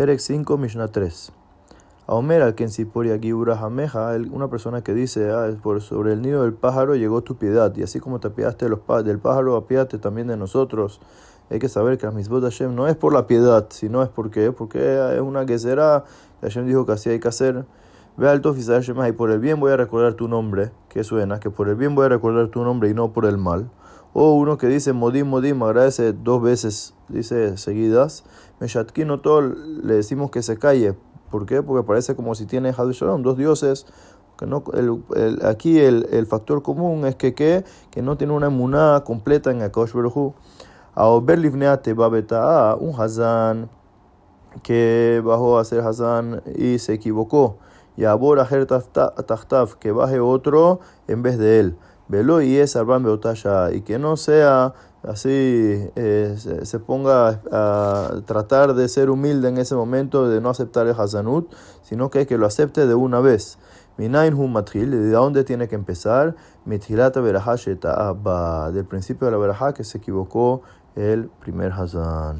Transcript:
Perek 5, Mishnah 3. A Omer, al Kensiporia Jameja, una persona que dice, ah, por sobre el nido del pájaro llegó tu piedad, y así como te apiadaste de los del pájaro, apiádate también de nosotros. Hay que saber que la misbot Hashem no es por la piedad, sino es porque, porque es una que será, Hashem dijo que así hay que hacer. Ve al Tofis y por el bien voy a recordar tu nombre, que suena, que por el bien voy a recordar tu nombre y no por el mal. O uno que dice Modim, Modim, agradece dos veces, dice seguidas. Meshatkino todo le decimos que se calle. ¿Por qué? Porque parece como si tiene Hadul Shalom, dos dioses. Que no, el, el, aquí el, el, factor común es que, que, que no tiene una emuná completa en Akash Baruj A Ober Livneate Babeta, un Hazán que bajó a ser Hazán y se equivocó. Y Abor Aher Tachtaf, que baje otro en vez de él. Velo y es Arban Beotaya, y que no sea así, eh, se, se, ponga a tratar de ser humilde en ese momento, de no aceptar el Hazanut, sino que, que lo acepte de una vez. Minain hum matril, ¿de dónde tiene que empezar? Mitrilata verajá del principio de la verajá que se equivocó el primer Hazan.